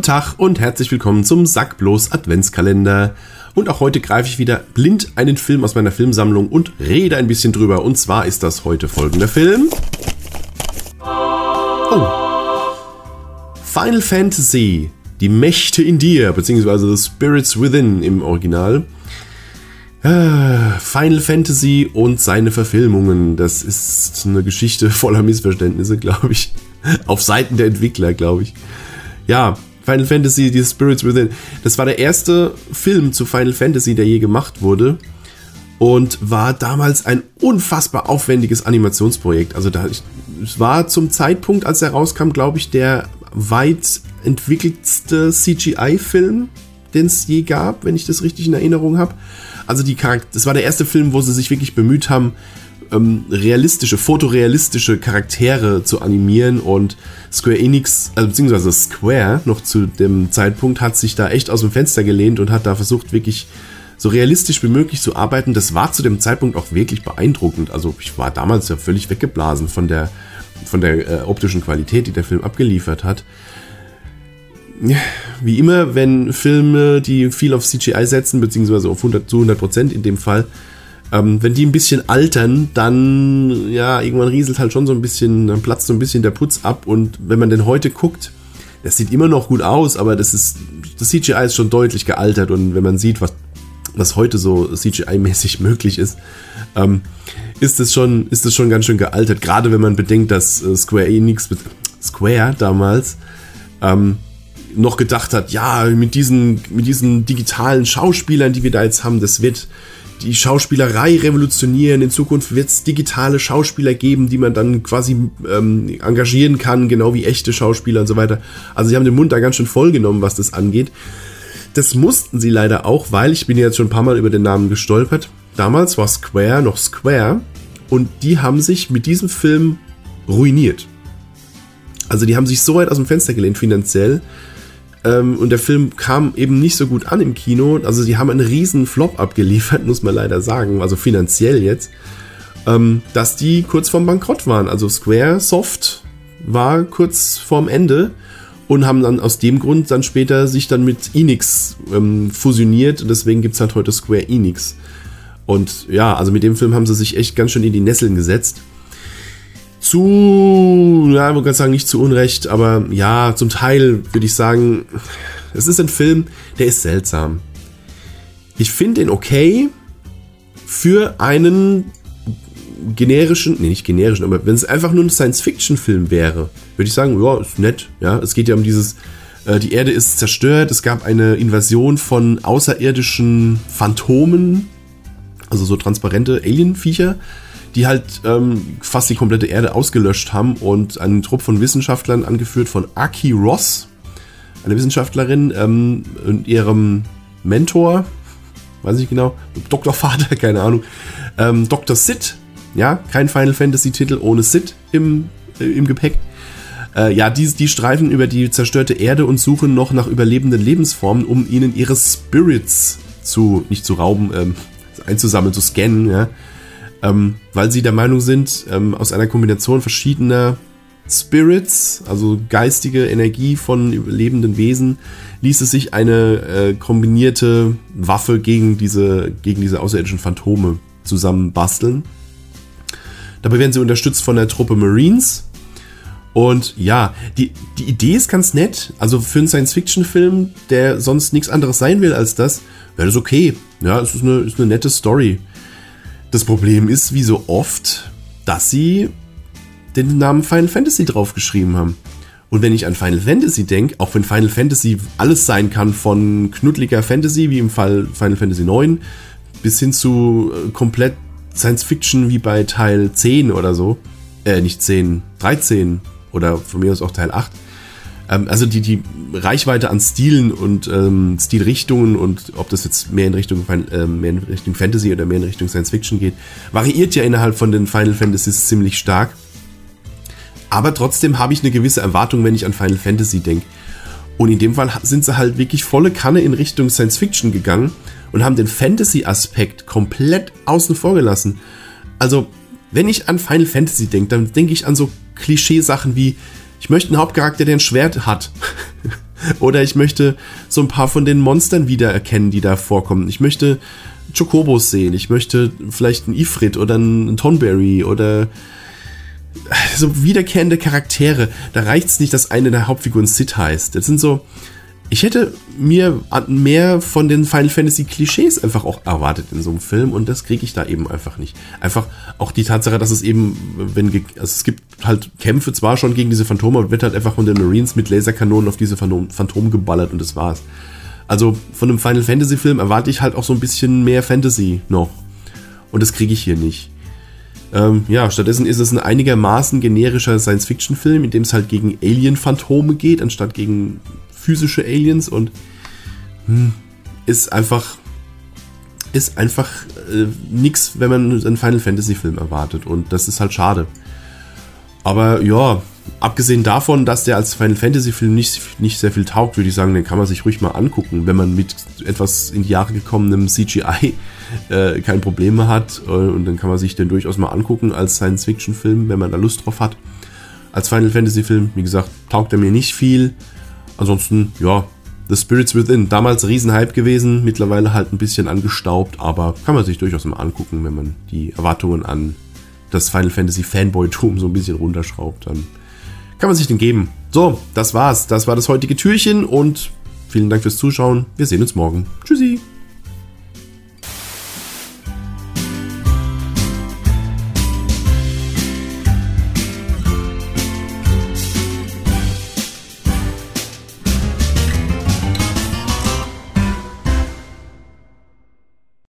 Guten Tag und herzlich willkommen zum Sackblos Adventskalender. Und auch heute greife ich wieder blind einen Film aus meiner Filmsammlung und rede ein bisschen drüber. Und zwar ist das heute folgender Film. Oh. Final Fantasy. Die Mächte in dir, beziehungsweise The Spirits Within im Original. Ah, Final Fantasy und seine Verfilmungen. Das ist eine Geschichte voller Missverständnisse, glaube ich. Auf Seiten der Entwickler, glaube ich. Ja, Final Fantasy, die Spirits Within. Das war der erste Film zu Final Fantasy, der je gemacht wurde. Und war damals ein unfassbar aufwendiges Animationsprojekt. Also da, es war zum Zeitpunkt, als er rauskam, glaube ich, der weit entwickeltste CGI-Film, den es je gab, wenn ich das richtig in Erinnerung habe. Also die Charakter das war der erste Film, wo sie sich wirklich bemüht haben, ähm, realistische, fotorealistische Charaktere zu animieren und Square Enix, also beziehungsweise Square noch zu dem Zeitpunkt hat sich da echt aus dem Fenster gelehnt und hat da versucht, wirklich so realistisch wie möglich zu arbeiten. Das war zu dem Zeitpunkt auch wirklich beeindruckend. Also ich war damals ja völlig weggeblasen von der, von der äh, optischen Qualität, die der Film abgeliefert hat wie immer, wenn Filme, die viel auf CGI setzen, beziehungsweise auf 100 zu 100 Prozent in dem Fall, ähm, wenn die ein bisschen altern, dann, ja, irgendwann rieselt halt schon so ein bisschen, dann platzt so ein bisschen der Putz ab. Und wenn man den heute guckt, das sieht immer noch gut aus, aber das ist, das CGI ist schon deutlich gealtert. Und wenn man sieht, was, was heute so CGI-mäßig möglich ist, ähm, ist es schon, ist es schon ganz schön gealtert, gerade wenn man bedenkt, dass äh, Square Enix, Square damals, ähm, noch gedacht hat, ja, mit diesen, mit diesen digitalen Schauspielern, die wir da jetzt haben, das wird die Schauspielerei revolutionieren. In Zukunft wird es digitale Schauspieler geben, die man dann quasi ähm, engagieren kann, genau wie echte Schauspieler und so weiter. Also sie haben den Mund da ganz schön voll genommen, was das angeht. Das mussten sie leider auch, weil ich bin jetzt schon ein paar Mal über den Namen gestolpert. Damals war Square noch Square und die haben sich mit diesem Film ruiniert. Also die haben sich so weit aus dem Fenster gelehnt finanziell, ähm, und der Film kam eben nicht so gut an im Kino. Also sie haben einen riesen Flop abgeliefert, muss man leider sagen, also finanziell jetzt, ähm, dass die kurz vorm Bankrott waren. Also Square Soft war kurz vorm Ende und haben dann aus dem Grund dann später sich dann mit Enix ähm, fusioniert und deswegen gibt es halt heute Square Enix. Und ja, also mit dem Film haben sie sich echt ganz schön in die Nesseln gesetzt zu, ja, man kann sagen, nicht zu Unrecht, aber ja, zum Teil würde ich sagen, es ist ein Film, der ist seltsam. Ich finde ihn okay für einen generischen, nee, nicht generischen, aber wenn es einfach nur ein Science-Fiction-Film wäre, würde ich sagen, ja, ist nett. Ja, es geht ja um dieses, äh, die Erde ist zerstört, es gab eine Invasion von außerirdischen Phantomen, also so transparente Alien-Viecher die halt ähm, fast die komplette Erde ausgelöscht haben und einen Trupp von Wissenschaftlern, angeführt von Aki Ross, eine Wissenschaftlerin, ähm, und ihrem Mentor, weiß ich genau, Doktorvater, keine Ahnung, ähm, Dr. Sid, ja, kein Final Fantasy Titel ohne Sid im, äh, im Gepäck. Äh, ja, die, die streifen über die zerstörte Erde und suchen noch nach überlebenden Lebensformen, um ihnen ihre Spirits zu, nicht zu rauben, ähm, einzusammeln, zu scannen, ja ähm, weil sie der Meinung sind, ähm, aus einer Kombination verschiedener Spirits, also geistige Energie von lebenden Wesen, ließ es sich eine äh, kombinierte Waffe gegen diese, gegen diese außerirdischen Phantome zusammen basteln. Dabei werden sie unterstützt von der Truppe Marines. Und ja, die, die Idee ist ganz nett. Also für einen Science-Fiction-Film, der sonst nichts anderes sein will als das, wäre das okay. Ja, es ist eine, ist eine nette Story. Das Problem ist, wie so oft, dass sie den Namen Final Fantasy draufgeschrieben haben. Und wenn ich an Final Fantasy denke, auch wenn Final Fantasy alles sein kann, von knuddeliger Fantasy, wie im Fall Final Fantasy 9, bis hin zu äh, komplett Science Fiction wie bei Teil 10 oder so, äh, nicht 10, 13 oder von mir aus auch Teil 8, ähm, also die, die Reichweite an Stilen und ähm, Stilrichtungen und ob das jetzt mehr in Richtung äh, mehr in Richtung Fantasy oder mehr in Richtung Science Fiction geht, variiert ja innerhalb von den Final Fantasies ziemlich stark. Aber trotzdem habe ich eine gewisse Erwartung, wenn ich an Final Fantasy denke. Und in dem Fall sind sie halt wirklich volle Kanne in Richtung Science Fiction gegangen und haben den Fantasy-Aspekt komplett außen vor gelassen. Also, wenn ich an Final Fantasy denke, dann denke ich an so Klischeesachen wie ich möchte einen Hauptcharakter, der ein Schwert hat. Oder ich möchte so ein paar von den Monstern wiedererkennen, die da vorkommen. Ich möchte Chocobos sehen. Ich möchte vielleicht einen Ifrit oder einen Tonberry oder so wiederkehrende Charaktere. Da reicht es nicht, dass eine der Hauptfiguren Sid heißt. Das sind so. Ich hätte mir mehr von den Final Fantasy Klischees einfach auch erwartet in so einem Film und das kriege ich da eben einfach nicht. Einfach auch die Tatsache, dass es eben, wenn also es gibt halt Kämpfe zwar schon gegen diese Phantome, aber wird halt einfach von den Marines mit Laserkanonen auf diese Phantom geballert und das war's. Also von einem Final Fantasy Film erwarte ich halt auch so ein bisschen mehr Fantasy noch und das kriege ich hier nicht. Ähm, ja, stattdessen ist es ein einigermaßen generischer Science-Fiction-Film, in dem es halt gegen Alien-Phantome geht, anstatt gegen physische Aliens und hm, ist einfach ist einfach äh, nix, wenn man einen Final Fantasy Film erwartet und das ist halt schade. Aber ja, abgesehen davon, dass der als Final Fantasy Film nicht, nicht sehr viel taugt, würde ich sagen, den kann man sich ruhig mal angucken, wenn man mit etwas in die Jahre gekommenem CGI äh, kein Problem hat. Äh, und dann kann man sich den durchaus mal angucken als Science Fiction Film, wenn man da Lust drauf hat. Als Final Fantasy Film, wie gesagt, taugt er mir nicht viel. Ansonsten, ja, The Spirits Within, damals Riesenhype gewesen, mittlerweile halt ein bisschen angestaubt, aber kann man sich durchaus mal angucken, wenn man die Erwartungen an das Final Fantasy Fanboy-Tum so ein bisschen runterschraubt, dann kann man sich den geben. So, das war's. Das war das heutige Türchen und vielen Dank fürs Zuschauen. Wir sehen uns morgen. Tschüssi.